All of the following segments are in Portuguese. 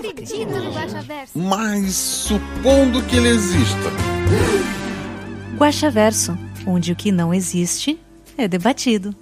acredito no Guaxaverso. Mas supondo que ele exista. Guaxaverso, onde o que não existe é debatido.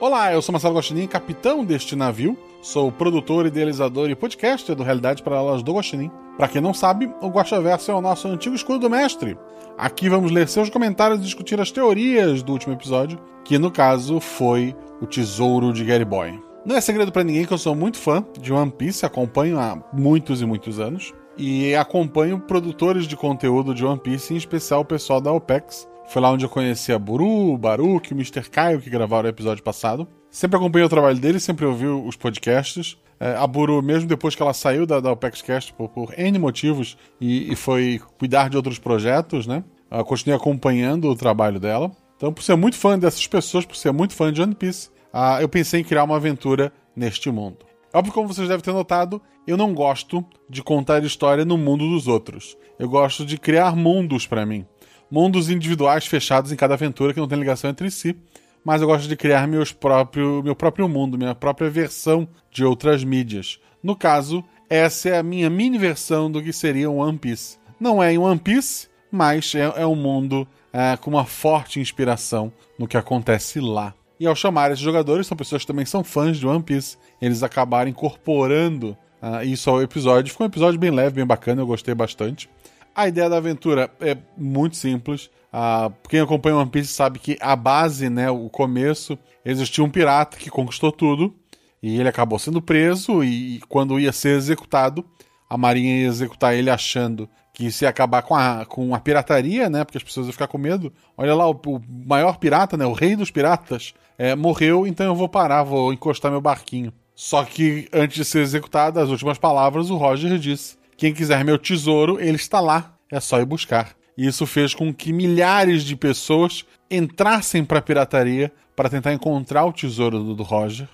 Olá, eu sou Marcelo Guaxinim, capitão deste navio. Sou produtor, idealizador e podcaster do Realidade Paralelas do Guaxinim. Pra quem não sabe, o Guaxaverso é o nosso antigo escudo do mestre. Aqui vamos ler seus comentários e discutir as teorias do último episódio, que no caso foi o Tesouro de Gary Boy. Não é segredo pra ninguém que eu sou muito fã de One Piece, acompanho há muitos e muitos anos. E acompanho produtores de conteúdo de One Piece, em especial o pessoal da OPEX. Foi lá onde eu conheci a Buru, o Baruch, o Mr. Caio, que gravaram o episódio passado. Sempre acompanhei o trabalho deles, sempre ouvi os podcasts. É, a Buru, mesmo depois que ela saiu da, da OpexCast por, por N motivos e, e foi cuidar de outros projetos, né? Eu continuei acompanhando o trabalho dela. Então, por ser muito fã dessas pessoas, por ser muito fã de One Piece, ah, eu pensei em criar uma aventura neste mundo. Óbvio, como vocês devem ter notado, eu não gosto de contar história no mundo dos outros. Eu gosto de criar mundos para mim. Mundos individuais fechados em cada aventura que não tem ligação entre si. Mas eu gosto de criar meus próprio, meu próprio mundo, minha própria versão de outras mídias. No caso, essa é a minha mini versão do que seria um One Piece. Não é em One Piece, mas é, é um mundo é, com uma forte inspiração no que acontece lá. E ao chamar esses jogadores, são pessoas que também são fãs de One Piece. Eles acabaram incorporando ah, isso ao episódio. Ficou um episódio bem leve, bem bacana, eu gostei bastante. A ideia da aventura é muito simples. Ah, quem acompanha One Piece sabe que a base, né, o começo, existiu um pirata que conquistou tudo. E ele acabou sendo preso e quando ia ser executado, a marinha ia executar ele achando que ia acabar com a, com a pirataria, né? Porque as pessoas iam ficar com medo. Olha lá, o, o maior pirata, né? O rei dos piratas, é, morreu, então eu vou parar, vou encostar meu barquinho. Só que antes de ser executado, as últimas palavras, o Roger disse: Quem quiser meu tesouro, ele está lá, é só ir buscar. E isso fez com que milhares de pessoas entrassem para a pirataria para tentar encontrar o tesouro do, do Roger.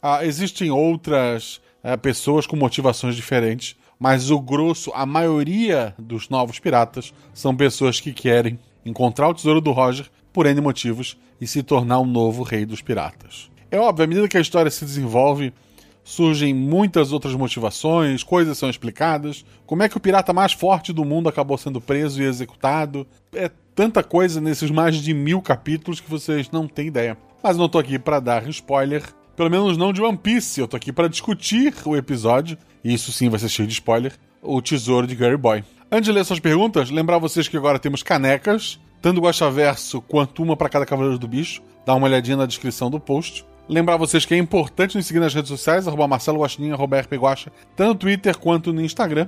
Ah, existem outras eh, pessoas com motivações diferentes, mas o grosso, a maioria dos novos piratas são pessoas que querem encontrar o tesouro do Roger por N motivos e se tornar um novo rei dos piratas. É óbvio, à medida que a história se desenvolve, surgem muitas outras motivações, coisas são explicadas. Como é que o pirata mais forte do mundo acabou sendo preso e executado? É tanta coisa nesses mais de mil capítulos que vocês não têm ideia. Mas não tô aqui para dar spoiler, pelo menos não de One Piece. Eu tô aqui para discutir o episódio, e isso sim vai ser cheio de spoiler, o tesouro de Gary Boy. Antes de ler suas perguntas, lembrar vocês que agora temos canecas, tanto Guaxaverso quanto uma para cada Cavaleiro do Bicho. Dá uma olhadinha na descrição do post. Lembrar vocês que é importante nos seguir nas redes sociais, arroba Marcelo Guaxinim, arroba tanto no Twitter quanto no Instagram.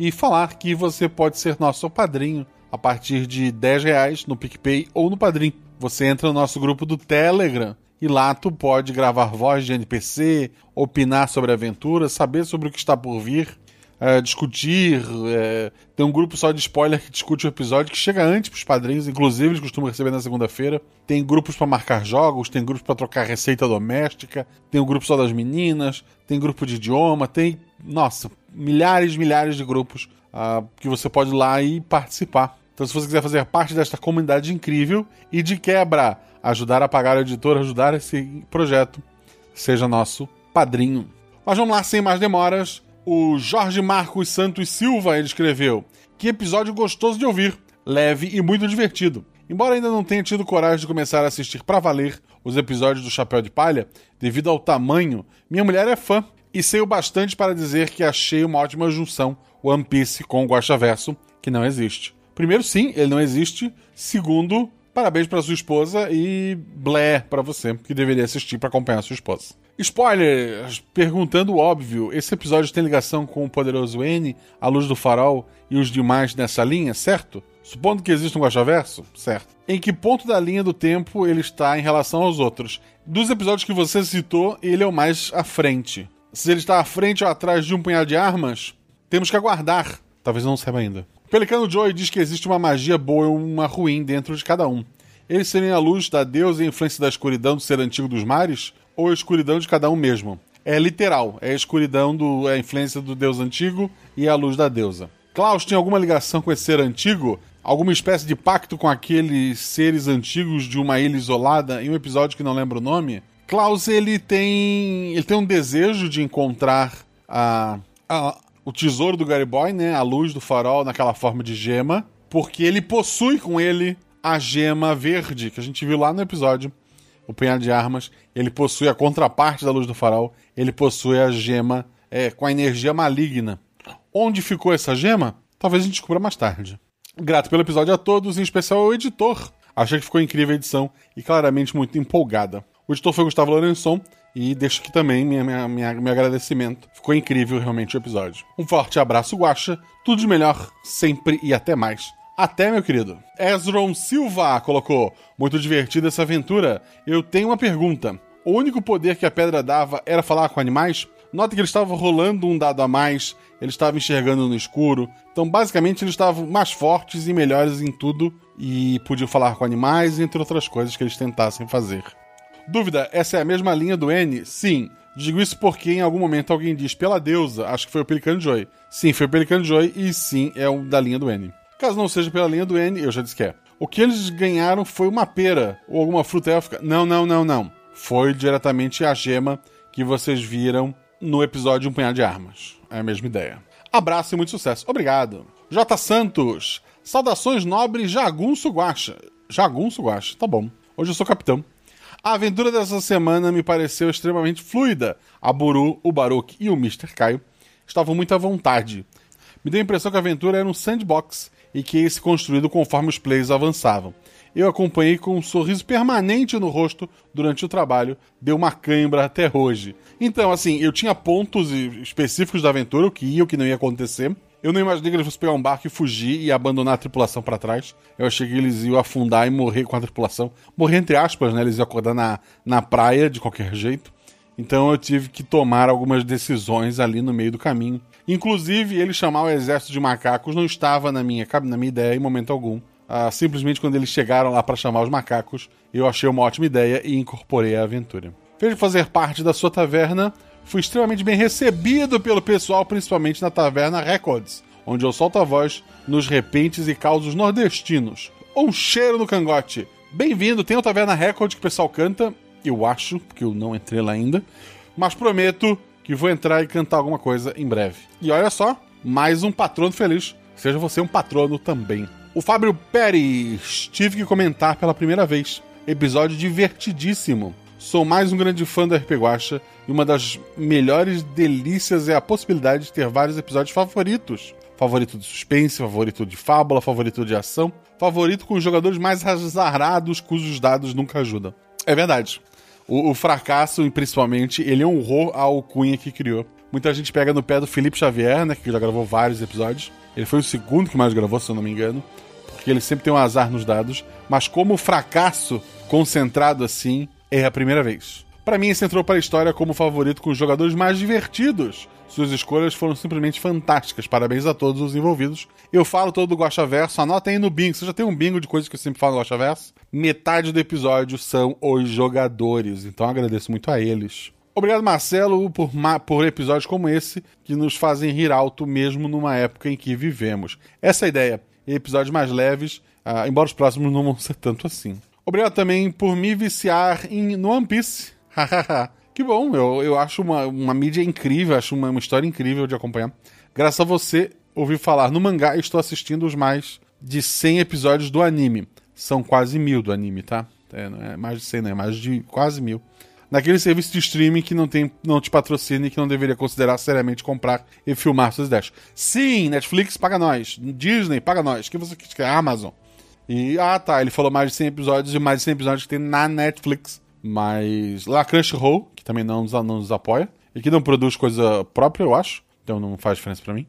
E falar que você pode ser nosso padrinho a partir de 10 reais no PicPay ou no Padrim. Você entra no nosso grupo do Telegram e lá tu pode gravar voz de NPC, opinar sobre a aventura, saber sobre o que está por vir, é, discutir. É, tem um grupo só de spoiler que discute o episódio que chega antes para os padrinhos, inclusive eles costumam receber na segunda-feira. Tem grupos para marcar jogos, tem grupos para trocar receita doméstica, tem um grupo só das meninas, tem grupo de idioma, tem, nossa, milhares e milhares de grupos ah, que você pode ir lá e participar. Então, se você quiser fazer parte desta comunidade incrível e de quebra ajudar a pagar a editora, ajudar esse projeto, seja nosso padrinho. Mas vamos lá, sem mais demoras. O Jorge Marcos Santos Silva ele escreveu: Que episódio gostoso de ouvir, leve e muito divertido. Embora ainda não tenha tido coragem de começar a assistir para valer os episódios do Chapéu de Palha, devido ao tamanho, minha mulher é fã e sei o bastante para dizer que achei uma ótima junção One Piece com o Guaxaverso, que não existe. Primeiro, sim, ele não existe. Segundo, parabéns para sua esposa e blé para você, que deveria assistir para acompanhar sua esposa. Spoiler! Perguntando o óbvio, esse episódio tem ligação com o poderoso N, a luz do farol e os demais nessa linha, certo? Supondo que exista um Guaxaverso? Certo. em que ponto da linha do tempo ele está em relação aos outros. Dos episódios que você citou, ele é o mais à frente. Se ele está à frente ou atrás de um punhado de armas, temos que aguardar. Talvez não saiba ainda. Pelicano Joy diz que existe uma magia boa e uma ruim dentro de cada um. Eles serem a luz da deusa e a influência da escuridão do ser antigo dos mares, ou a escuridão de cada um mesmo. É literal, é a escuridão do é a influência do deus antigo e a luz da deusa. Klaus tem alguma ligação com esse ser antigo? Alguma espécie de pacto com aqueles seres antigos de uma ilha isolada em um episódio que não lembro o nome? Klaus ele tem ele tem um desejo de encontrar a, a o tesouro do Gary Boy, né, a luz do farol naquela forma de gema, porque ele possui com ele a gema verde que a gente viu lá no episódio, o punhado de armas. Ele possui a contraparte da luz do farol, ele possui a gema é, com a energia maligna. Onde ficou essa gema? Talvez a gente descubra mais tarde. Grato pelo episódio a todos, em especial ao editor. Achei que ficou incrível a edição e claramente muito empolgada. O editor foi Gustavo Lourençon e deixo aqui também minha, minha, minha, meu agradecimento. Ficou incrível realmente o episódio. Um forte abraço, Guaxa. Tudo de melhor sempre e até mais. Até, meu querido. Ezron Silva colocou: Muito divertida essa aventura. Eu tenho uma pergunta. O único poder que a pedra dava era falar com animais? Nota que ele estava rolando um dado a mais, ele estava enxergando no escuro. Então, basicamente, eles estavam mais fortes e melhores em tudo e podiam falar com animais, entre outras coisas que eles tentassem fazer. Dúvida: essa é a mesma linha do N? Sim. Digo isso porque em algum momento alguém diz pela deusa, acho que foi o Pelican Joy. Sim, foi o Pelican Joy e sim, é o da linha do N. Caso não seja pela linha do N, eu já disse que é. O que eles ganharam foi uma pera ou alguma fruta élfica. Não, não, não, não. Foi diretamente a gema que vocês viram no episódio Um Punhado de Armas. É a mesma ideia. Abraço e muito sucesso. Obrigado. J. Santos. Saudações nobre Jagunço Guacha. Jagunço Guacha, tá bom. Hoje eu sou capitão. A aventura dessa semana me pareceu extremamente fluida. A Buru, o Baruch e o Mr. Caio estavam muito à vontade. Me deu a impressão que a aventura era um sandbox e que ia se construído conforme os players avançavam. Eu acompanhei com um sorriso permanente no rosto durante o trabalho, deu uma cãibra até hoje. Então, assim, eu tinha pontos específicos da aventura, o que ia o que não ia acontecer. Eu não imaginei que eles fossem pegar um barco e fugir e abandonar a tripulação para trás. Eu achei que eles iam afundar e morrer com a tripulação. Morrer entre aspas, né? Eles iam acordar na, na praia de qualquer jeito. Então eu tive que tomar algumas decisões ali no meio do caminho. Inclusive, ele chamar o exército de macacos não estava na minha, na minha ideia em momento algum. Ah, simplesmente quando eles chegaram lá para chamar os macacos, eu achei uma ótima ideia e incorporei a aventura. De fazer parte da sua taverna, fui extremamente bem recebido pelo pessoal, principalmente na Taverna Records, onde eu solto a voz nos repentes e causos nordestinos. Um cheiro no cangote. Bem-vindo, tem o Taverna Record que o pessoal canta, eu acho, porque eu não entrei lá ainda, mas prometo que vou entrar e cantar alguma coisa em breve. E olha só, mais um patrono feliz. Seja você um patrono também. O Fábio Pérez, tive que comentar pela primeira vez. Episódio divertidíssimo. Sou mais um grande fã da RP Guacha e uma das melhores delícias é a possibilidade de ter vários episódios favoritos. Favorito de suspense, favorito de fábula, favorito de ação, favorito com os jogadores mais azarados cujos dados nunca ajudam. É verdade. O, o fracasso, principalmente, ele honrou a alcunha que criou. Muita gente pega no pé do Felipe Xavier, né, que já gravou vários episódios. Ele foi o segundo que mais gravou, se eu não me engano. Porque ele sempre tem um azar nos dados. Mas como fracasso concentrado assim, é a primeira vez. Para mim, esse entrou para a história como favorito com os jogadores mais divertidos. Suas escolhas foram simplesmente fantásticas. Parabéns a todos os envolvidos. Eu falo todo do Guacha Verso, anota aí no bingo. Você já tem um bingo de coisas que eu sempre falo no Guacha Verso? Metade do episódio são os jogadores, então agradeço muito a eles. Obrigado, Marcelo, por, por episódios como esse que nos fazem rir alto mesmo numa época em que vivemos. Essa é a ideia. Episódios mais leves, uh, embora os próximos não vão ser tanto assim. Obrigado também por me viciar em, no One Piece. que bom, eu, eu acho uma, uma mídia incrível, acho uma, uma história incrível de acompanhar. Graças a você, ouvi falar no mangá e estou assistindo os mais de 100 episódios do anime. São quase mil do anime, tá? É, não é mais de 100, não é mais de quase mil. Naquele serviço de streaming que não, tem, não te patrocina e que não deveria considerar seriamente comprar e filmar suas ideias. Sim, Netflix paga nós. Disney paga nós. Que você quer? Amazon. E, ah, tá, ele falou mais de 100 episódios e mais de 100 episódios que tem na Netflix. Mas lá Crunchyroll, que também não nos, não nos apoia, e que não produz coisa própria, eu acho. Então não faz diferença para mim.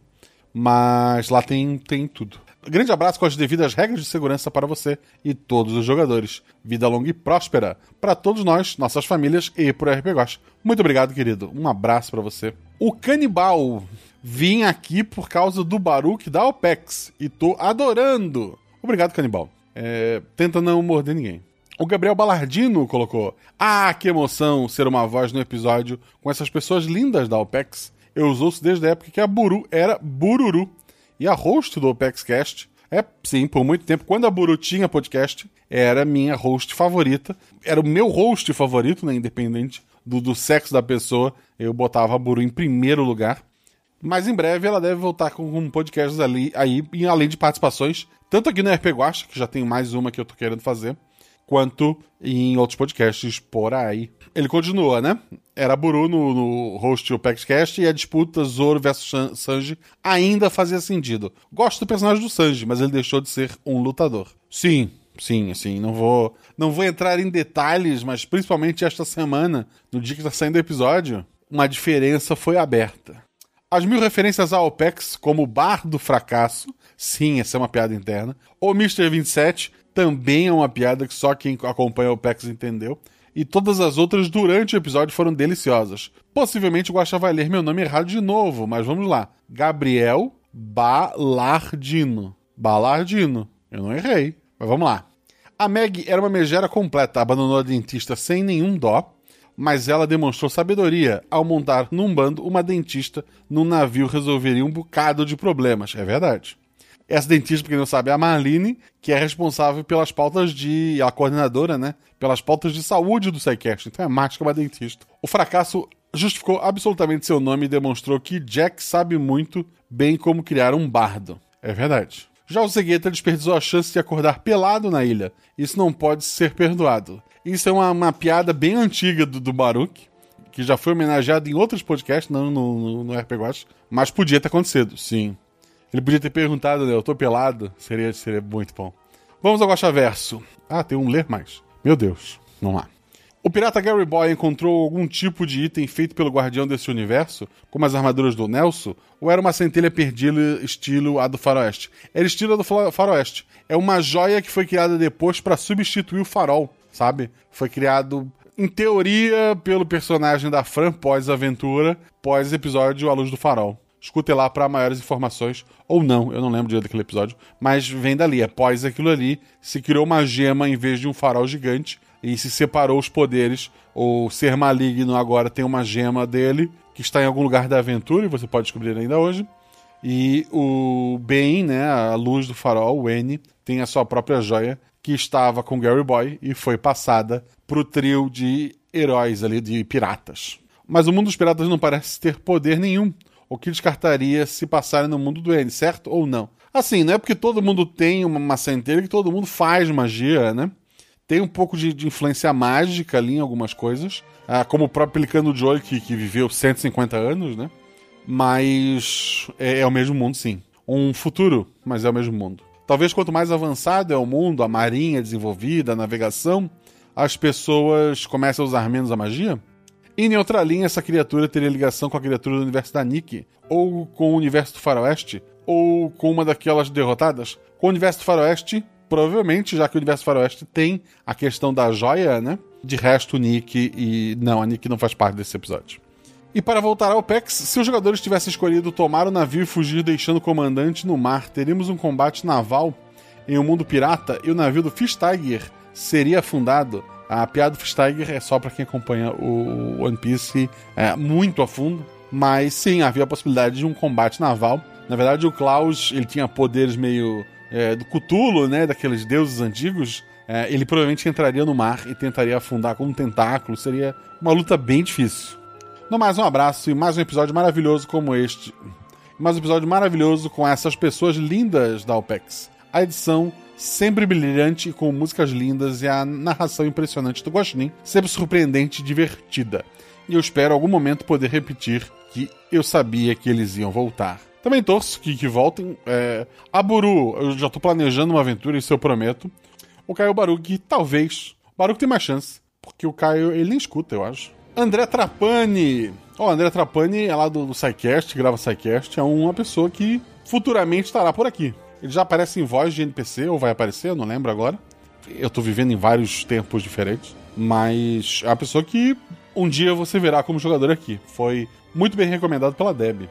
Mas lá tem, tem tudo. Grande abraço com as devidas regras de segurança para você e todos os jogadores. Vida longa e próspera para todos nós, nossas famílias e pro RPGos. Muito obrigado, querido. Um abraço para você. O Canibal. Vim aqui por causa do Baruch da OPEX e tô adorando. Obrigado, Canibal. É, tenta não morder ninguém. O Gabriel Balardino colocou: Ah, que emoção ser uma voz no episódio com essas pessoas lindas da OPEX. Eu ouço desde a época que a Buru era Bururu. E a host do OpexCast é, sim, por muito tempo, quando a Buru tinha podcast, era minha host favorita. Era o meu host favorito, né? Independente do, do sexo da pessoa, eu botava a Buru em primeiro lugar. Mas em breve ela deve voltar com, com podcasts ali, aí, além de participações, tanto aqui no RP Guacha, que já tem mais uma que eu tô querendo fazer, quanto em outros podcasts por aí. Ele continua, né? Era Buru no, no host do PaxCast e a disputa Zoro versus Sanji ainda fazia sentido. Gosto do personagem do Sanji, mas ele deixou de ser um lutador. Sim, sim, assim, não vou, não vou entrar em detalhes, mas principalmente esta semana, no dia que está saindo o episódio, uma diferença foi aberta. As mil referências ao OPEX, como o Bar do Fracasso, sim, essa é uma piada interna, ou Mr. 27, também é uma piada que só quem acompanha o OPEX entendeu. E todas as outras durante o episódio foram deliciosas. Possivelmente o Guaxa vai ler meu nome errado de novo, mas vamos lá. Gabriel Balardino. Balardino. Eu não errei. Mas vamos lá. A Meg era uma megera completa, abandonou a dentista sem nenhum dó, mas ela demonstrou sabedoria ao montar num bando uma dentista num navio resolveria um bocado de problemas. É verdade. Essa dentista, pra quem não sabe, é a Marlene, que é responsável pelas pautas de. a coordenadora, né? Pelas pautas de saúde do SciCast. Então é mais que uma dentista. O fracasso justificou absolutamente seu nome e demonstrou que Jack sabe muito bem como criar um bardo. É verdade. Já o Zegueta desperdiçou a chance de acordar pelado na ilha. Isso não pode ser perdoado. Isso é uma, uma piada bem antiga do, do Baruch, que já foi homenageado em outros podcasts, não no, no, no RPG Watch, mas podia ter acontecido, sim. Ele podia ter perguntado, né? Eu tô pelado. Seria, seria muito bom. Vamos ao Guaxa Verso. Ah, tem um ler mais. Meu Deus. Vamos lá. O pirata Gary Boy encontrou algum tipo de item feito pelo guardião desse universo, como as armaduras do Nelson, ou era uma centelha perdida estilo a do faroeste? Era estilo a do faroeste. É uma joia que foi criada depois para substituir o farol, sabe? Foi criado, em teoria, pelo personagem da Fran pós-aventura, pós-episódio A Luz do Farol. Escute lá para maiores informações, ou não, eu não lembro direito daquele episódio, mas vem dali. Após aquilo ali, se criou uma gema em vez de um farol gigante e se separou os poderes. O ser maligno agora tem uma gema dele que está em algum lugar da aventura e você pode descobrir ainda hoje. E o bem, né, a luz do farol, o N, tem a sua própria joia que estava com Gary Boy e foi passada pro trio de heróis ali, de piratas. Mas o mundo dos piratas não parece ter poder nenhum o que descartaria se passarem no mundo do N, certo ou não? Assim, não é porque todo mundo tem uma centelha que todo mundo faz magia, né? Tem um pouco de, de influência mágica ali em algumas coisas, ah, como o próprio Pelicano Joy, que, que viveu 150 anos, né? Mas é, é o mesmo mundo, sim. Um futuro, mas é o mesmo mundo. Talvez quanto mais avançado é o mundo, a marinha desenvolvida, a navegação, as pessoas comecem a usar menos a magia? Em Neutralinha, essa criatura teria ligação com a criatura do universo da Nick, ou com o universo do Faroeste, ou com uma daquelas derrotadas. Com o universo do Faroeste, provavelmente, já que o universo do Faroeste tem a questão da joia, né? De resto, Nick e. Não, a Nick não faz parte desse episódio. E para voltar ao PEX, se os jogadores tivessem escolhido tomar o navio e fugir deixando o comandante no mar, teríamos um combate naval em um mundo pirata e o navio do Fish Tiger seria afundado a piada do Steiger é só para quem acompanha o One Piece é, muito a fundo. Mas sim, havia a possibilidade de um combate naval. Na verdade, o Klaus ele tinha poderes meio é, do Cthulhu, né? Daqueles deuses antigos. É, ele provavelmente entraria no mar e tentaria afundar com um tentáculo. Seria uma luta bem difícil. No mais, um abraço e mais um episódio maravilhoso como este. Mais um episódio maravilhoso com essas pessoas lindas da OPEX. A edição sempre brilhante com músicas lindas e a narração impressionante do Guaxinim, sempre surpreendente e divertida. E eu espero algum momento poder repetir que eu sabia que eles iam voltar. Também torço que, que voltem. É, a Buru, eu já tô planejando uma aventura, isso eu prometo. O Caio Baruch, talvez. O Baruch tem mais chance, porque o Caio, ele nem escuta, eu acho. André Trapani. Ó, oh, André Trapani é lá do, do SciCast, grava SciCast, é uma pessoa que futuramente estará por aqui. Ele já aparece em voz de NPC, ou vai aparecer, eu não lembro agora. Eu tô vivendo em vários tempos diferentes. Mas é uma pessoa que um dia você verá como jogador aqui. Foi muito bem recomendado pela Deb.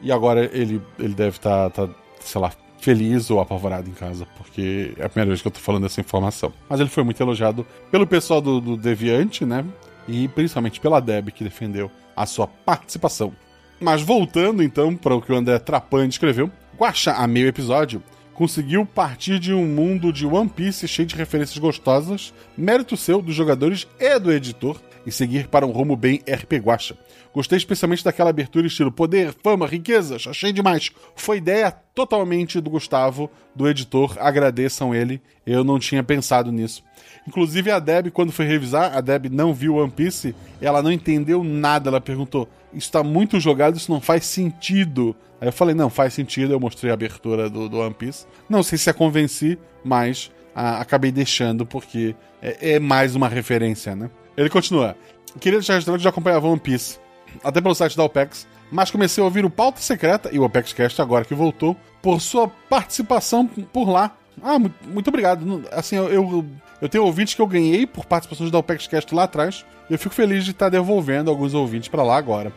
E agora ele, ele deve estar, tá, tá, sei lá, feliz ou apavorado em casa, porque é a primeira vez que eu tô falando essa informação. Mas ele foi muito elogiado pelo pessoal do, do Deviante, né? E principalmente pela Deb, que defendeu a sua participação. Mas voltando então para o que o André Trapani escreveu, Guaxa, a meio episódio, conseguiu partir de um mundo de One Piece cheio de referências gostosas, mérito seu dos jogadores e do editor, e seguir para um rumo bem RP Guacha. Gostei especialmente daquela abertura estilo poder, fama, riquezas, achei demais. Foi ideia totalmente do Gustavo, do editor, agradeçam ele, eu não tinha pensado nisso. Inclusive a Deb, quando foi revisar, a Deb não viu One Piece, ela não entendeu nada, ela perguntou, isso tá muito jogado, isso não faz sentido. Aí eu falei, não, faz sentido, eu mostrei a abertura do, do One Piece. Não sei se a convenci, mas a, acabei deixando porque é, é mais uma referência, né? Ele continua. Queria deixar registrado que já acompanhava One Piece, até pelo site da OPEX, mas comecei a ouvir o Pauta Secreta e o OPEXcast agora que voltou, por sua participação por lá. Ah, muito, obrigado. Assim, eu, eu, eu, tenho ouvintes que eu ganhei por participações da OPEXcast lá atrás, e eu fico feliz de estar devolvendo alguns ouvintes para lá agora.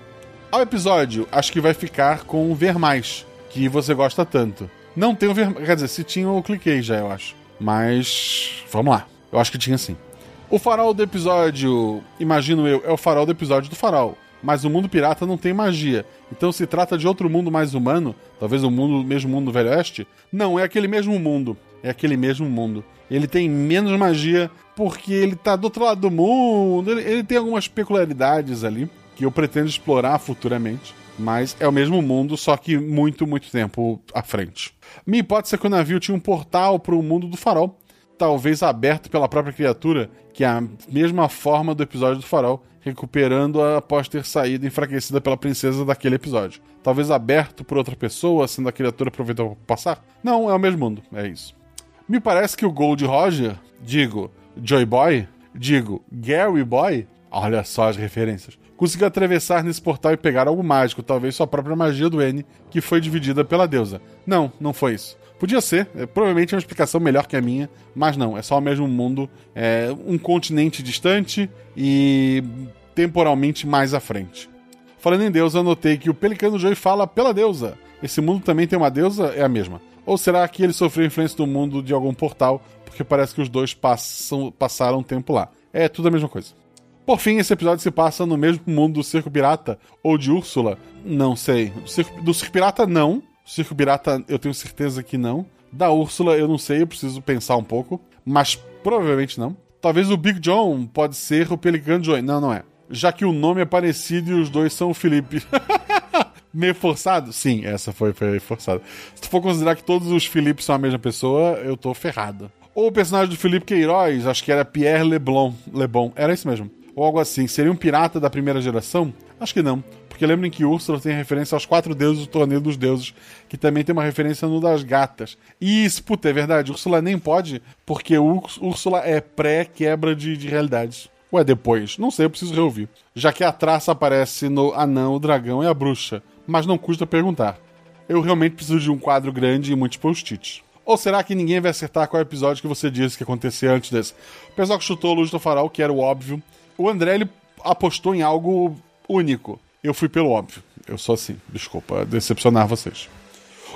Ao episódio, acho que vai ficar com o Ver Mais, que você gosta tanto. Não tem o Ver Quer dizer, se tinha, eu cliquei já, eu acho. Mas. Vamos lá. Eu acho que tinha sim. O farol do episódio, imagino eu, é o farol do episódio do farol. Mas o mundo pirata não tem magia. Então se trata de outro mundo mais humano, talvez o mundo, mesmo mundo do Velho Oeste. Não, é aquele mesmo mundo. É aquele mesmo mundo. Ele tem menos magia porque ele tá do outro lado do mundo. Ele, ele tem algumas peculiaridades ali que eu pretendo explorar futuramente. Mas é o mesmo mundo, só que muito, muito tempo à frente. Minha hipótese é que o navio tinha um portal para o mundo do farol talvez aberto pela própria criatura, que é a mesma forma do episódio do farol, recuperando-a após ter saído enfraquecida pela princesa daquele episódio. Talvez aberto por outra pessoa, sendo a criatura aproveitou para passar? Não, é o mesmo mundo, é isso. Me parece que o Gold Roger, digo, Joy Boy, digo, Gary Boy, olha só as referências, conseguiu atravessar nesse portal e pegar algo mágico, talvez sua própria magia do N, que foi dividida pela deusa. Não, não foi isso. Podia ser, é, provavelmente é uma explicação melhor que a minha, mas não, é só o mesmo mundo, é um continente distante e temporalmente mais à frente. Falando em Deus, eu notei que o Pelicano Joey fala pela deusa. Esse mundo também tem uma deusa? É a mesma. Ou será que ele sofreu influência do mundo de algum portal, porque parece que os dois passam, passaram tempo lá? É tudo a mesma coisa. Por fim, esse episódio se passa no mesmo mundo do Circo Pirata ou de Úrsula? Não sei. Do Circo, do Circo Pirata, não. Circo Pirata, eu tenho certeza que não. Da Úrsula, eu não sei, eu preciso pensar um pouco. Mas provavelmente não. Talvez o Big John pode ser o Pelicano Joy. Não, não é. Já que o nome é parecido e os dois são o Felipe. Meio forçado? Sim, essa foi, foi forçada. Se tu for considerar que todos os Philips são a mesma pessoa, eu tô ferrado. Ou o personagem do Felipe Queiroz, acho que era Pierre Leblon. Lebon, era isso mesmo. Ou algo assim. Seria um pirata da primeira geração? Acho que não. Porque lembrem que Úrsula tem referência aos quatro deuses do Torneio dos Deuses, que também tem uma referência no das gatas. E isso, puta, é verdade, Úrsula nem pode, porque Úrsula é pré-quebra de, de realidades. Ou é depois? Não sei, eu preciso reouvir. Já que a traça aparece no anão, o dragão e a bruxa. Mas não custa perguntar. Eu realmente preciso de um quadro grande e muitos post-its. Ou será que ninguém vai acertar qual episódio que você disse que acontecia antes desse? O pessoal que chutou Luz do Farol, que era o óbvio. O André, ele apostou em algo único. Eu fui pelo óbvio. Eu sou assim. Desculpa decepcionar vocês.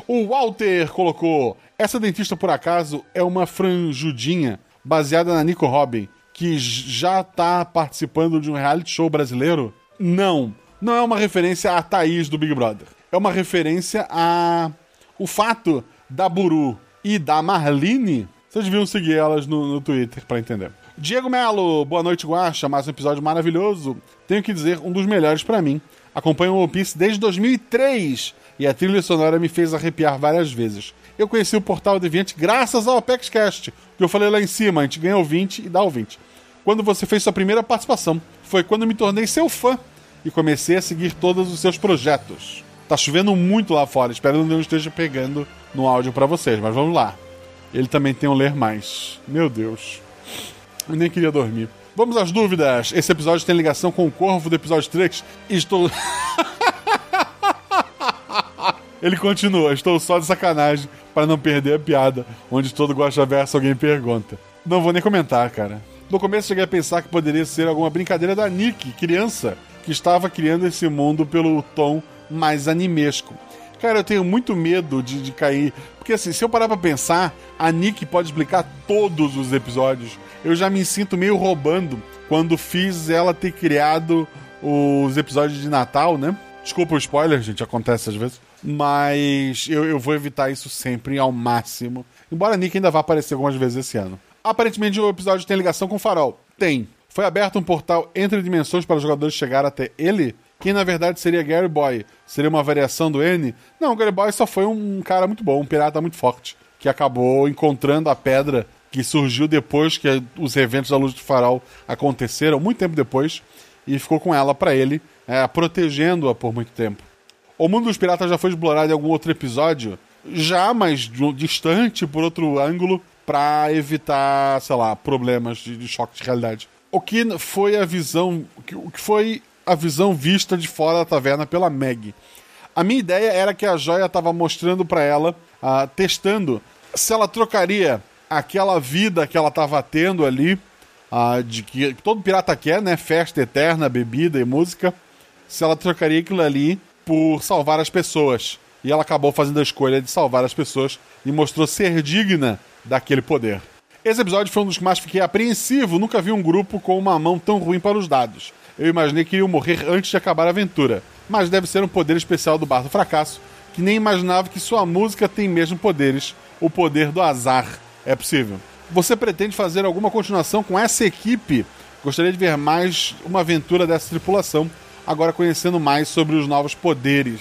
O Walter colocou: Essa dentista, por acaso, é uma franjudinha baseada na Nico Robin, que já tá participando de um reality show brasileiro? Não. Não é uma referência a Thaís do Big Brother. É uma referência a. O fato da Buru e da Marlene. Vocês deviam seguir elas no, no Twitter para entender. Diego Melo, boa noite, Guacha. Mais um episódio maravilhoso. Tenho que dizer, um dos melhores para mim. Acompanho One Piece desde 2003 e a trilha sonora me fez arrepiar várias vezes. Eu conheci o portal Deviante graças ao ApexCast, que eu falei lá em cima, a gente ganha ouvinte e dá ouvinte. Quando você fez sua primeira participação, foi quando me tornei seu fã e comecei a seguir todos os seus projetos. Tá chovendo muito lá fora, espero que não esteja pegando no áudio para vocês, mas vamos lá. Ele também tem um ler mais. Meu Deus. Eu nem queria dormir. Vamos às dúvidas. Esse episódio tem ligação com o Corvo do episódio 3. Estou. Ele continua, estou só de sacanagem, para não perder a piada, onde todo Guaxa Verso alguém pergunta. Não vou nem comentar, cara. No começo cheguei a pensar que poderia ser alguma brincadeira da Nick, criança, que estava criando esse mundo pelo tom mais animesco. Cara, eu tenho muito medo de, de cair. Porque assim, se eu parar pra pensar, a Nick pode explicar todos os episódios. Eu já me sinto meio roubando quando fiz ela ter criado os episódios de Natal, né? Desculpa o spoiler, gente, acontece às vezes. Mas eu, eu vou evitar isso sempre ao máximo. Embora a Nick ainda vá aparecer algumas vezes esse ano. Aparentemente o episódio tem ligação com o farol. Tem. Foi aberto um portal entre dimensões para os jogadores chegar até ele? Quem na verdade seria Gary Boy? Seria uma variação do N? Não, Gary Boy só foi um cara muito bom, um pirata muito forte, que acabou encontrando a pedra que surgiu depois que os eventos da Luz do Farol aconteceram, muito tempo depois, e ficou com ela para ele, é, protegendo-a por muito tempo. O mundo dos piratas já foi explorado em algum outro episódio, já, mas distante, por outro ângulo, para evitar, sei lá, problemas de, de, choque de realidade. O que foi a visão, o que foi a visão vista de fora da taverna pela Meg? A minha ideia era que a joia estava mostrando para ela, uh, testando se ela trocaria aquela vida que ela estava tendo ali, uh, de que todo pirata quer, né? Festa eterna, bebida e música. Se ela trocaria aquilo ali por salvar as pessoas. E ela acabou fazendo a escolha de salvar as pessoas e mostrou ser digna daquele poder. Esse episódio foi um dos que mais fiquei apreensivo. Nunca vi um grupo com uma mão tão ruim para os dados. Eu imaginei que iriam morrer antes de acabar a aventura. Mas deve ser um poder especial do Bar do Fracasso, que nem imaginava que sua música tem mesmo poderes. O poder do azar. É possível. Você pretende fazer alguma continuação com essa equipe? Gostaria de ver mais uma aventura dessa tripulação, agora conhecendo mais sobre os novos poderes.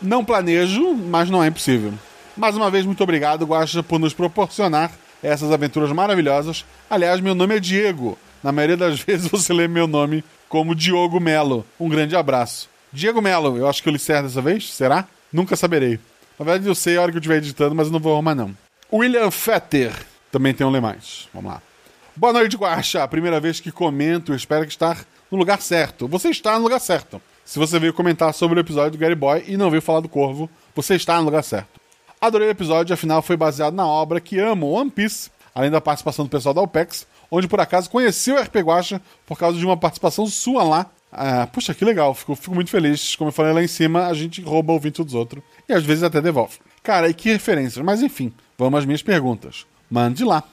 Não planejo, mas não é impossível. Mais uma vez, muito obrigado, Guaxa, por nos proporcionar essas aventuras maravilhosas. Aliás, meu nome é Diego. Na maioria das vezes você lê meu nome como Diogo Melo. Um grande abraço. Diego Melo, eu acho que eu li certo dessa vez? Será? Nunca saberei. Na verdade, eu sei a hora que eu estiver editando, mas eu não vou arrumar, não. William Fetter também tem um lemais. Vamos lá. Boa noite, Guaxa. Primeira vez que comento, espero que estar no lugar certo. Você está no lugar certo. Se você veio comentar sobre o episódio do Gary Boy e não veio falar do Corvo, você está no lugar certo. Adorei o episódio, afinal foi baseado na obra que amo, One Piece, além da participação do pessoal da OPEX, onde por acaso conheci o RP Guacha por causa de uma participação sua lá. Ah, puxa, que legal, fico, fico, muito feliz. Como eu falei lá em cima, a gente rouba o vídeo dos outros e às vezes até devolve. Cara, e que referências, mas enfim, vamos às minhas perguntas. Mande lá.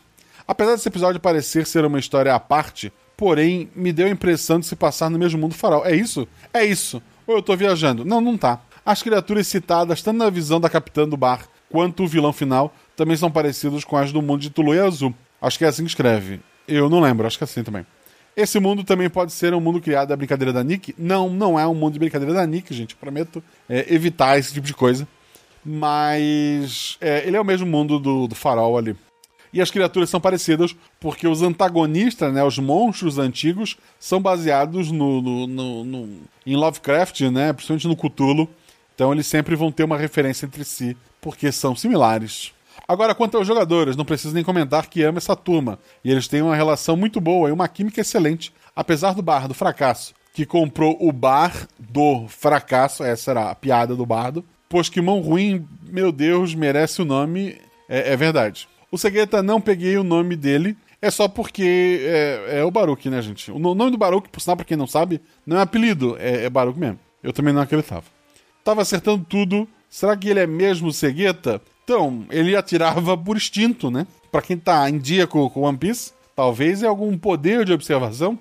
Apesar desse episódio parecer ser uma história à parte, porém me deu a impressão de se passar no mesmo mundo farol. É isso? É isso. Ou eu tô viajando? Não, não tá. As criaturas citadas, tanto na visão da capitã do bar quanto o vilão final também são parecidos com as do mundo de Tulu e Azul. Acho que é assim que escreve. Eu não lembro, acho que é assim também. Esse mundo também pode ser um mundo criado da brincadeira da Nick? Não, não é um mundo de brincadeira da Nick, gente. Prometo é, evitar esse tipo de coisa. Mas é, ele é o mesmo mundo do, do farol ali. E as criaturas são parecidas porque os antagonistas, né, os monstros antigos, são baseados no, no, no, no em Lovecraft, né, principalmente no Cthulhu. Então eles sempre vão ter uma referência entre si porque são similares. Agora, quanto aos jogadores, não preciso nem comentar que amo essa turma. E eles têm uma relação muito boa e uma química excelente, apesar do bar do fracasso, que comprou o bar do fracasso, essa era a piada do bardo, pois que mão ruim, meu Deus, merece o nome, é, é verdade. O Segueta não peguei o nome dele, é só porque é, é o Baruch, né, gente? O nome do Baruch, por sinal, pra quem não sabe, não é apelido, é, é Baruch mesmo. Eu também não acreditava. Tava acertando tudo Será que ele é mesmo cegueta? Então, ele atirava por instinto, né? Para quem tá em dia com, com One Piece, talvez é algum poder de observação.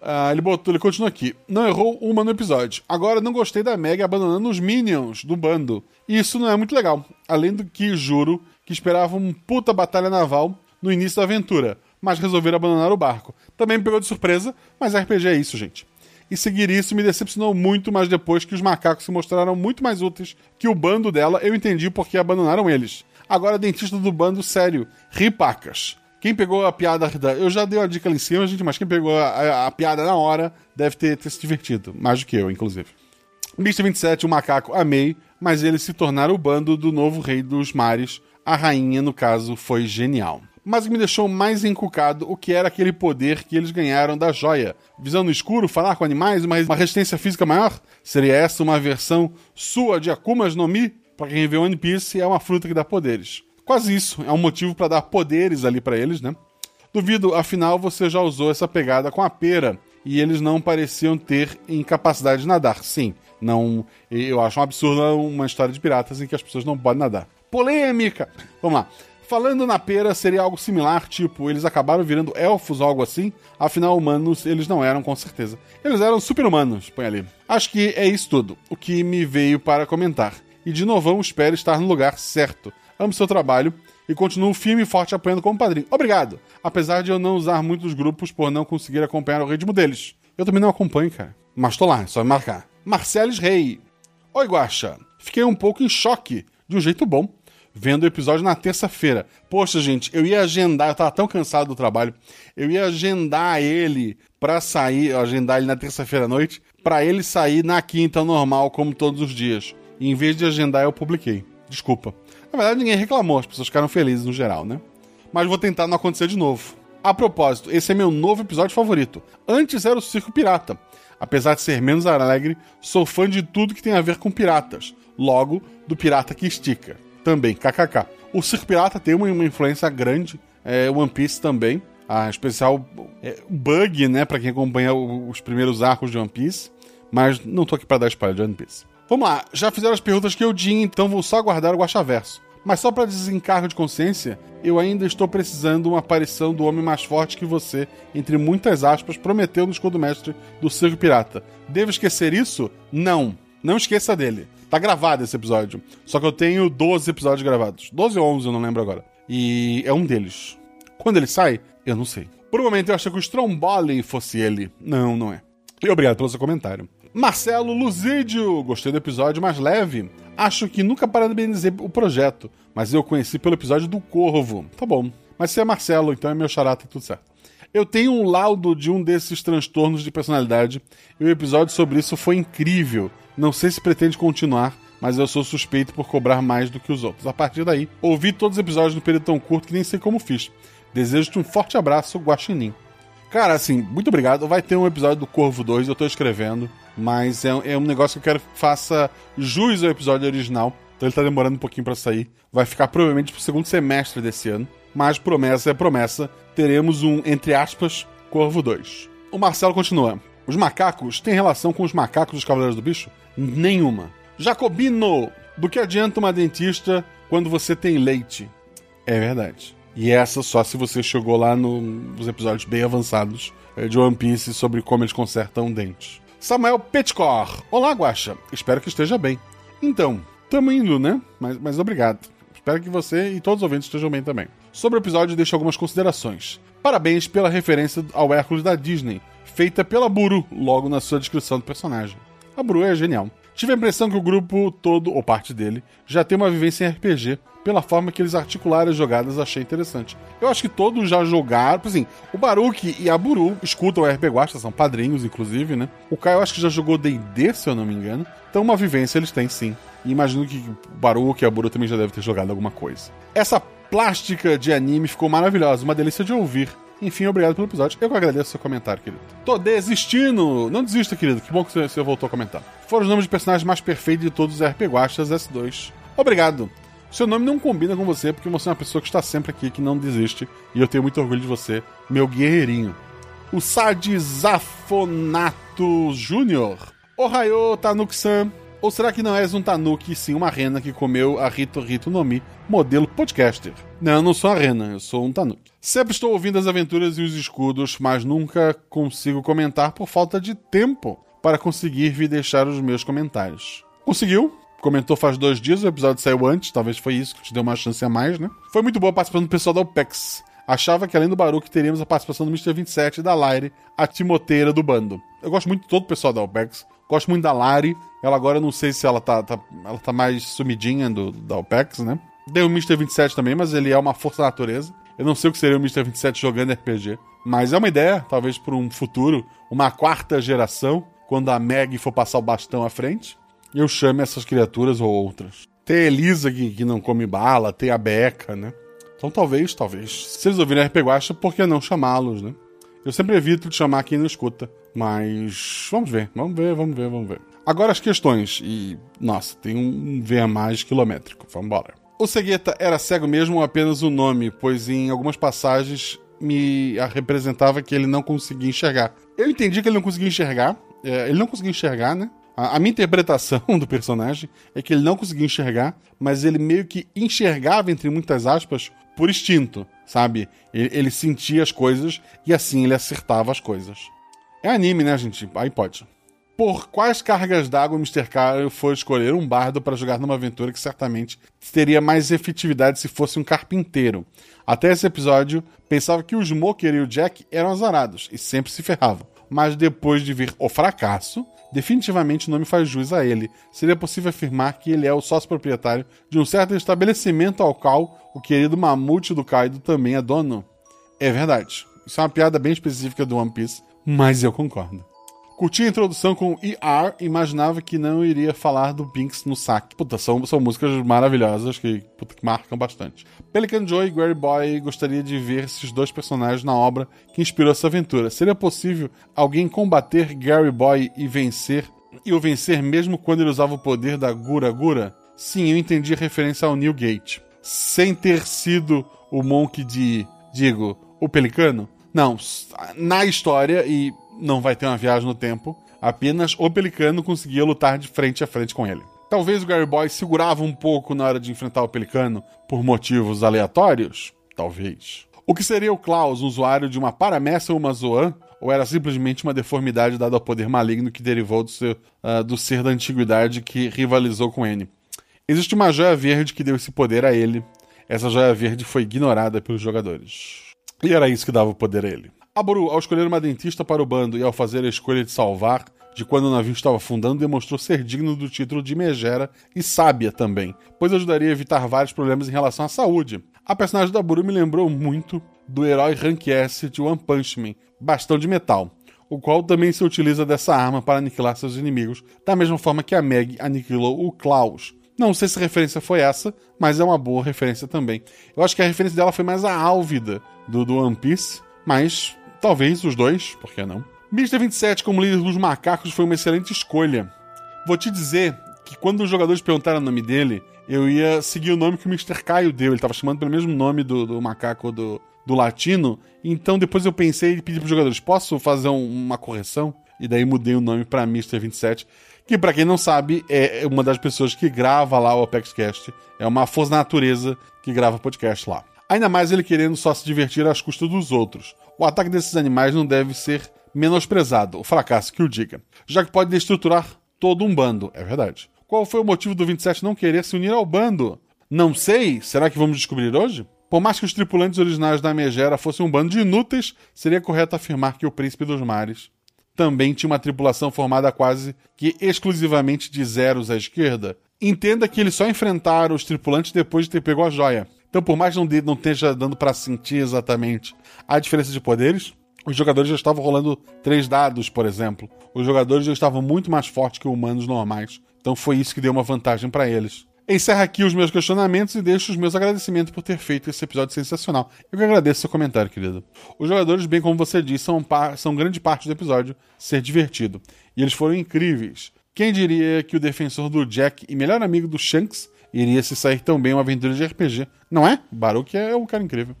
Ah, ele botou, ele continua aqui. Não errou uma no episódio. Agora não gostei da Meg abandonando os Minions do bando. E isso não é muito legal. Além do que juro que esperava uma puta batalha naval no início da aventura, mas resolveram abandonar o barco. Também me pegou de surpresa, mas RPG é isso, gente e seguir isso me decepcionou muito, mas depois que os macacos se mostraram muito mais úteis que o bando dela, eu entendi por que abandonaram eles. Agora, dentista do bando, sério, ripacas. Quem pegou a piada. Eu já dei a dica ali em cima, gente, mas quem pegou a, a, a piada na hora deve ter, ter, se divertido. Mais do que eu, inclusive. Mr. 27, o macaco, amei, mas eles se tornaram o bando do novo rei dos mares. A rainha, no caso, foi genial mas que me deixou mais encucado o que era aquele poder que eles ganharam da joia. Visão no escuro, falar com animais, mas uma resistência física maior? Seria essa uma versão sua de Akumas no Mi? Para quem vê One Piece, é uma fruta que dá poderes. Quase isso. É um motivo para dar poderes ali para eles, né? Duvido, afinal você já usou essa pegada com a pera e eles não pareciam ter incapacidade de nadar. Sim, não. Eu acho um absurdo uma história de piratas em que as pessoas não podem nadar. Polêmica! Vamos lá. Falando na pera, seria algo similar, tipo, eles acabaram virando elfos ou algo assim. Afinal, humanos eles não eram, com certeza. Eles eram super-humanos, põe ali. Acho que é isso tudo, o que me veio para comentar. E de novo, espero estar no lugar certo. Amo seu trabalho e continuo firme e forte apoiando como padrinho. Obrigado! Apesar de eu não usar muitos grupos por não conseguir acompanhar o ritmo deles. Eu também não acompanho, cara. Mas tô lá, é só me marcar. Marceles Rei. Oi, Guaxa. Fiquei um pouco em choque, de um jeito bom vendo o episódio na terça-feira. Poxa, gente, eu ia agendar, eu tava tão cansado do trabalho, eu ia agendar ele pra sair, agendar ele na terça-feira à noite, pra ele sair na quinta normal, como todos os dias. E em vez de agendar, eu publiquei. Desculpa. Na verdade, ninguém reclamou, as pessoas ficaram felizes no geral, né? Mas vou tentar não acontecer de novo. A propósito, esse é meu novo episódio favorito. Antes era o Circo Pirata. Apesar de ser menos alegre, sou fã de tudo que tem a ver com piratas. Logo, do pirata que estica também, kkk. O Circo Pirata tem uma, uma influência grande, é, One Piece também. A especial é, Bug, né, para quem acompanha os primeiros arcos de One Piece. Mas não tô aqui para dar spoiler de One Piece. Vamos lá, já fizeram as perguntas que eu tinha, então vou só aguardar o Guaxaverso. Mas só para desencargo de consciência, eu ainda estou precisando uma aparição do homem mais forte que você, entre muitas aspas, prometeu no escudo mestre do Circo Pirata. Devo esquecer isso? Não. Não esqueça dele. Tá gravado esse episódio. Só que eu tenho 12 episódios gravados. 12 ou 11, eu não lembro agora. E é um deles. Quando ele sai, eu não sei. Por um momento eu achei que o Stromboli fosse ele. Não, não é. E obrigado pelo seu comentário. Marcelo Luzídio, gostei do episódio mais leve. Acho que nunca parabenizei o projeto, mas eu conheci pelo episódio do Corvo. Tá bom. Mas se é Marcelo, então é meu xará, tá tudo certo. Eu tenho um laudo de um desses transtornos de personalidade e o episódio sobre isso foi incrível. Não sei se pretende continuar, mas eu sou suspeito por cobrar mais do que os outros. A partir daí, ouvi todos os episódios no período tão curto que nem sei como fiz. Desejo-te um forte abraço, Guaxinim. Cara, assim, muito obrigado. Vai ter um episódio do Corvo 2, eu tô escrevendo, mas é, é um negócio que eu quero que faça jus ao episódio original. Então ele tá demorando um pouquinho para sair. Vai ficar provavelmente pro segundo semestre desse ano. Mas promessa é promessa. Teremos um, entre aspas, Corvo 2. O Marcelo continua. Os macacos têm relação com os macacos dos Cavaleiros do Bicho? Nenhuma. Jacobino! Do que adianta uma dentista quando você tem leite? É verdade. E essa só se você chegou lá no, nos episódios bem avançados é, de One Piece sobre como eles consertam dentes. Samuel Petcor. Olá, Guaxa. Espero que esteja bem. Então, tamo indo, né? Mas, mas obrigado. Espero que você e todos os ouvintes estejam bem também. Sobre o episódio, deixo algumas considerações. Parabéns pela referência ao Hércules da Disney feita pela Buru, logo na sua descrição do personagem. A Buru é genial. Tive a impressão que o grupo todo, ou parte dele, já tem uma vivência em RPG, pela forma que eles articularam as jogadas, achei interessante. Eu acho que todos já jogaram, assim, o Baruque e a Buru escutam o RPG Guasta, são padrinhos, inclusive, né? O Caio acho que já jogou D&D, se eu não me engano. Então uma vivência eles têm, sim. E imagino que o Baruque e a Buru também já devem ter jogado alguma coisa. Essa plástica de anime ficou maravilhosa, uma delícia de ouvir. Enfim, obrigado pelo episódio. Eu que agradeço seu comentário, querido. Tô desistindo! Não desista, querido. Que bom que você voltou a comentar. Foram os nomes de personagens mais perfeitos de todos os RP Guachas S2. Obrigado. Seu nome não combina com você porque você é uma pessoa que está sempre aqui, que não desiste. E eu tenho muito orgulho de você, meu guerreirinho. O Sadizafonato Júnior. Ohayô Tanuki-san. Ou será que não és um Tanuki, sim uma rena que comeu a Rito Rito no Mi, modelo podcaster? Não, eu não sou a rena, eu sou um Tanuki. Sempre estou ouvindo as aventuras e os escudos, mas nunca consigo comentar por falta de tempo para conseguir vir deixar os meus comentários. Conseguiu? Comentou faz dois dias, o episódio saiu antes, talvez foi isso que te deu uma chance a mais, né? Foi muito boa a participação do pessoal da OPEX. Achava que além do Baruch teríamos a participação do Mr. 27 e da Lyre, a timoteira do bando. Eu gosto muito de todo o pessoal da OPEX. Gosto muito da Lari. Ela agora, não sei se ela tá, tá, ela tá mais sumidinha do, da OPEX, né? Dei o Mr. 27 também, mas ele é uma força da natureza. Eu não sei o que seria o Mr. 27 jogando RPG. Mas é uma ideia, talvez para um futuro, uma quarta geração, quando a Meg for passar o bastão à frente, eu chame essas criaturas ou outras. Tem a Elisa que, que não come bala, tem a Beca, né? Então talvez, talvez. Se eles ouvirem RPG Guacha, por que não chamá-los, né? Eu sempre evito de chamar quem não escuta. Mas vamos ver, vamos ver, vamos ver, vamos ver. Agora as questões. E, nossa, tem um V a mais quilométrico. Vamos embora. O Segueta era cego mesmo ou apenas o nome, pois em algumas passagens me representava que ele não conseguia enxergar. Eu entendi que ele não conseguia enxergar, é, ele não conseguia enxergar, né? A, a, minha interpretação do personagem é que ele não conseguia enxergar, mas ele meio que enxergava, entre muitas aspas, por instinto, sabe? Ele, ele sentia as coisas e assim ele acertava as coisas. É anime, né, gente? Aí pode. Por quais cargas d'água Mr. Caro foi escolher um bardo para jogar numa aventura que certamente teria mais efetividade se fosse um carpinteiro? Até esse episódio, pensava que o Smoker e o Jack eram azarados e sempre se ferravam. Mas depois de ver o fracasso, definitivamente não me faz jus a ele. Seria possível afirmar que ele é o sócio proprietário de um certo estabelecimento ao qual o querido mamute do Kaido também é dono? É verdade. Isso é uma piada bem específica do One Piece, mas eu concordo. Curti a introdução com ER imaginava que não iria falar do Binks no saque. Puta, são, são músicas maravilhosas que, puta, que marcam bastante. Pelican Joe e Gary Boy gostaria de ver esses dois personagens na obra que inspirou essa aventura. Seria possível alguém combater Gary Boy e vencer e o vencer mesmo quando ele usava o poder da Gura Gura? Sim, eu entendi a referência ao New Gate. Sem ter sido o Monk de, digo, o Pelicano? Não, na história e não vai ter uma viagem no tempo. Apenas o Pelicano conseguia lutar de frente a frente com ele. Talvez o Gary Boy segurava um pouco na hora de enfrentar o Pelicano por motivos aleatórios? Talvez. O que seria o Klaus, um usuário de uma Paramessa ou uma Zoan? Ou era simplesmente uma deformidade dada ao poder maligno que derivou do, seu, uh, do ser da antiguidade que rivalizou com N? Existe uma joia verde que deu esse poder a ele. Essa joia verde foi ignorada pelos jogadores. E era isso que dava o poder a ele. Aboru, ao escolher uma dentista para o bando e ao fazer a escolha de salvar, de quando o navio estava afundando, demonstrou ser digno do título de megera e sábia também, pois ajudaria a evitar vários problemas em relação à saúde. A personagem da Buru me lembrou muito do herói Rank S de One Punch Man, Bastão de Metal, o qual também se utiliza dessa arma para aniquilar seus inimigos, da mesma forma que a Meg aniquilou o Klaus. Não sei se a referência foi essa, mas é uma boa referência também. Eu acho que a referência dela foi mais a Álvida do, do One Piece, mas Talvez os dois, por que não? Mr. 27 como líder dos macacos foi uma excelente escolha. Vou te dizer que quando os jogadores perguntaram o nome dele, eu ia seguir o nome que o Mr. Caio deu. Ele estava chamando pelo mesmo nome do, do macaco do, do latino. Então depois eu pensei e pedi para os jogadores: posso fazer um, uma correção? E daí mudei o nome para Mr. 27, que para quem não sabe é uma das pessoas que grava lá o ApexCast. É uma força natureza que grava podcast lá. Ainda mais ele querendo só se divertir às custas dos outros. O ataque desses animais não deve ser menosprezado, o fracasso que o diga, já que pode destruturar todo um bando, é verdade. Qual foi o motivo do 27 não querer se unir ao bando? Não sei, será que vamos descobrir hoje? Por mais que os tripulantes originais da Megera fossem um bando de inúteis, seria correto afirmar que o Príncipe dos Mares também tinha uma tripulação formada quase que exclusivamente de zeros à esquerda. Entenda que eles só enfrentaram os tripulantes depois de ter pego a joia. Então, por mais que não, esteja dando para sentir exatamente a diferença de poderes, os jogadores já estavam rolando três dados, por exemplo. Os jogadores já estavam muito mais fortes que humanos normais. Então foi isso que deu uma vantagem para eles. Encerro aqui os meus questionamentos e deixo os meus agradecimentos por ter feito esse episódio sensacional. Eu que agradeço seu comentário, querido. Os jogadores, bem como você disse, são, são grande parte do episódio ser divertido. E eles foram incríveis. Quem diria que o defensor do Jack e melhor amigo do Shanks iria se sair tão bem uma aventura de RPG. Não é? Baruch é um cara incrível.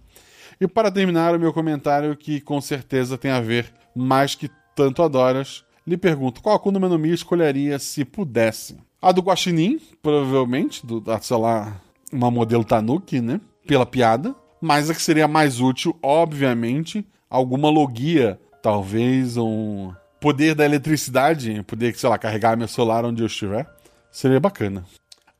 E para terminar o meu comentário, que com certeza tem a ver mais que tanto adoras, lhe pergunto qual Akuma no escolheria se pudesse. A do Guaxinim, provavelmente, do, da, sei lá, uma modelo Tanuki, né? Pela piada. Mas a que seria mais útil, obviamente, alguma logia, talvez um poder da eletricidade, poder, sei lá, carregar meu celular onde eu estiver. Seria bacana.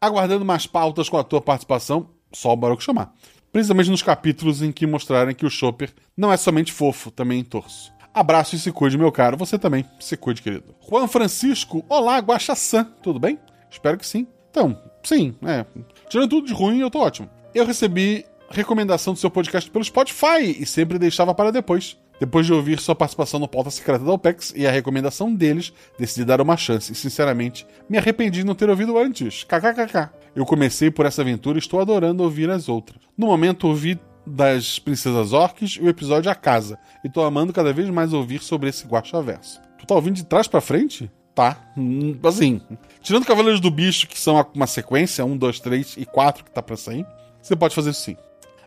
Aguardando mais pautas com a tua participação, só o Baroque chamar. Principalmente nos capítulos em que mostrarem que o Chopper não é somente fofo, também torço. Abraço e se cuide, meu caro. Você também, se cuide, querido. Juan Francisco, olá, Guaxa-san, tudo bem? Espero que sim. Então, sim, é. Tirando tudo de ruim, eu tô ótimo. Eu recebi recomendação do seu podcast pelo Spotify e sempre deixava para depois. Depois de ouvir sua participação no Pauta Secreta da OPEX e a recomendação deles, decidi dar uma chance e, sinceramente, me arrependi de não ter ouvido antes. KKKK. Eu comecei por essa aventura e estou adorando ouvir as outras. No momento, ouvi das Princesas Orques e o episódio A Casa, e estou amando cada vez mais ouvir sobre esse Guacha Verso. Tu tá ouvindo de trás para frente? tá? Hum, Assim, tirando Cavaleiros do Bicho, que são uma sequência, um, dois, três e quatro que tá pra sair, você pode fazer isso sim.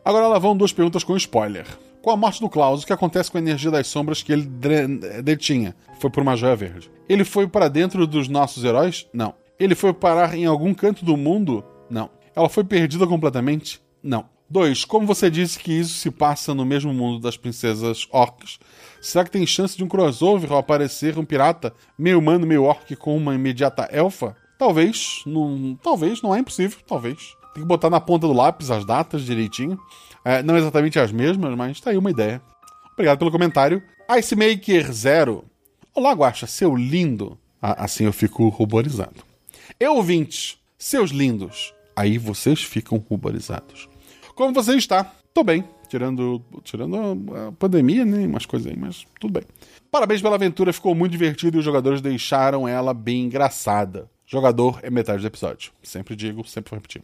Agora lá vão duas perguntas com spoiler. Com a morte do Klaus, o que acontece com a energia das sombras que ele detinha? Foi por uma joia verde. Ele foi para dentro dos nossos heróis? Não. Ele foi parar em algum canto do mundo? Não. Ela foi perdida completamente? Não. 2. Como você disse que isso se passa no mesmo mundo das princesas orcs, será que tem chance de um crossover ao aparecer um pirata meio humano, meio orc com uma imediata elfa? Talvez. Não, talvez, não é impossível. Talvez. Tem que botar na ponta do lápis as datas direitinho. É, não exatamente as mesmas, mas tá aí uma ideia. Obrigado pelo comentário. Icemaker Zero. Olá, Guaxa, seu lindo. Ah, assim eu fico ruborizado. Eu, ouvintes, seus lindos. Aí vocês ficam ruborizados. Como você está? Tô bem. Tirando, tirando a pandemia, né? Umas coisas aí, mas tudo bem. Parabéns pela aventura, ficou muito divertido e os jogadores deixaram ela bem engraçada. Jogador é metade do episódio. Sempre digo, sempre vou repetir.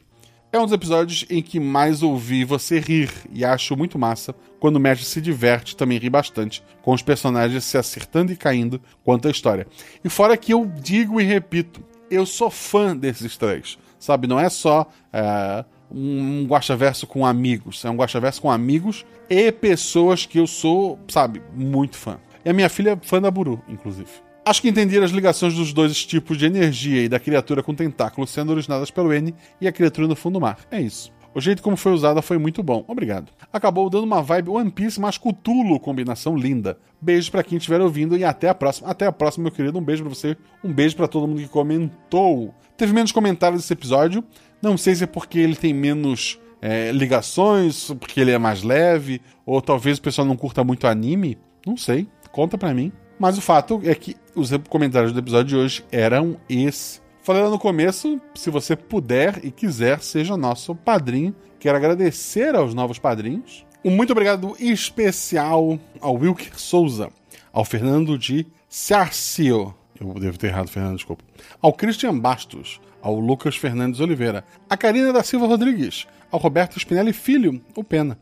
É um dos episódios em que mais ouvi você rir e acho muito massa quando o mestre se diverte, também ri bastante, com os personagens se acertando e caindo quanto à história. E fora que eu digo e repito, eu sou fã desses três, sabe? Não é só é, um guaxaverso com amigos, é um guaxaverso com amigos e pessoas que eu sou, sabe, muito fã. E a minha filha é fã da Buru, inclusive. Acho que entender as ligações dos dois tipos de energia e da criatura com tentáculos sendo originadas pelo N e a criatura no fundo do mar. É isso. O jeito como foi usada foi muito bom. Obrigado. Acabou dando uma vibe One Piece mais Cthulhu, combinação linda. Beijo pra quem estiver ouvindo e até a próxima. Até a próxima, meu querido. Um beijo pra você. Um beijo pra todo mundo que comentou. Teve menos comentários nesse episódio. Não sei se é porque ele tem menos é, ligações, porque ele é mais leve, ou talvez o pessoal não curta muito anime. Não sei. Conta pra mim. Mas o fato é que os comentários do episódio de hoje eram esse. Falei lá no começo, se você puder e quiser, seja nosso padrinho. Quero agradecer aos novos padrinhos. Um muito obrigado especial ao Wilker Souza, ao Fernando de Ciarcio. Eu devo ter errado, Fernando, desculpa. Ao Christian Bastos, ao Lucas Fernandes Oliveira, a Karina da Silva Rodrigues, ao Roberto Spinelli Filho, o Pena,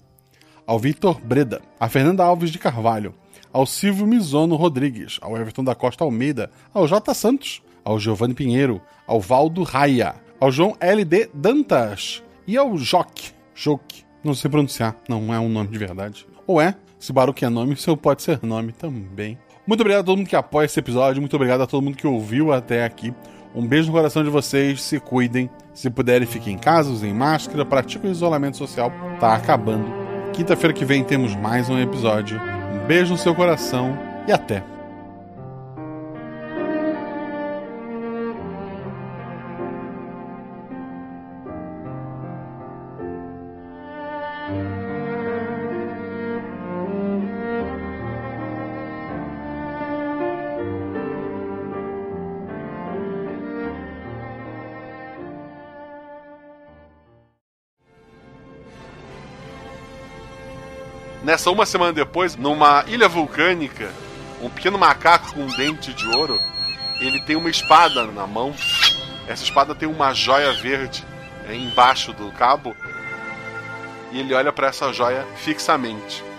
ao Vitor Breda, a Fernanda Alves de Carvalho, ao Silvio Mizono Rodrigues, ao Everton da Costa Almeida, ao J. Santos, ao Giovanni Pinheiro, ao Valdo Raia, ao João LD Dantas e ao Joque. Joque. Não sei pronunciar, não é um nome de verdade. Ou é? Se Baruque é nome, seu pode ser nome também. Muito obrigado a todo mundo que apoia esse episódio, muito obrigado a todo mundo que ouviu até aqui. Um beijo no coração de vocês, se cuidem. Se puderem, fiquem em casa, usem máscara, pratiquem o isolamento social. Tá acabando. Quinta-feira que vem temos mais um episódio. Beijo no seu coração e até. Nessa uma semana depois, numa ilha vulcânica, um pequeno macaco com um dente de ouro, ele tem uma espada na mão. Essa espada tem uma joia verde é, embaixo do cabo. E ele olha para essa joia fixamente. "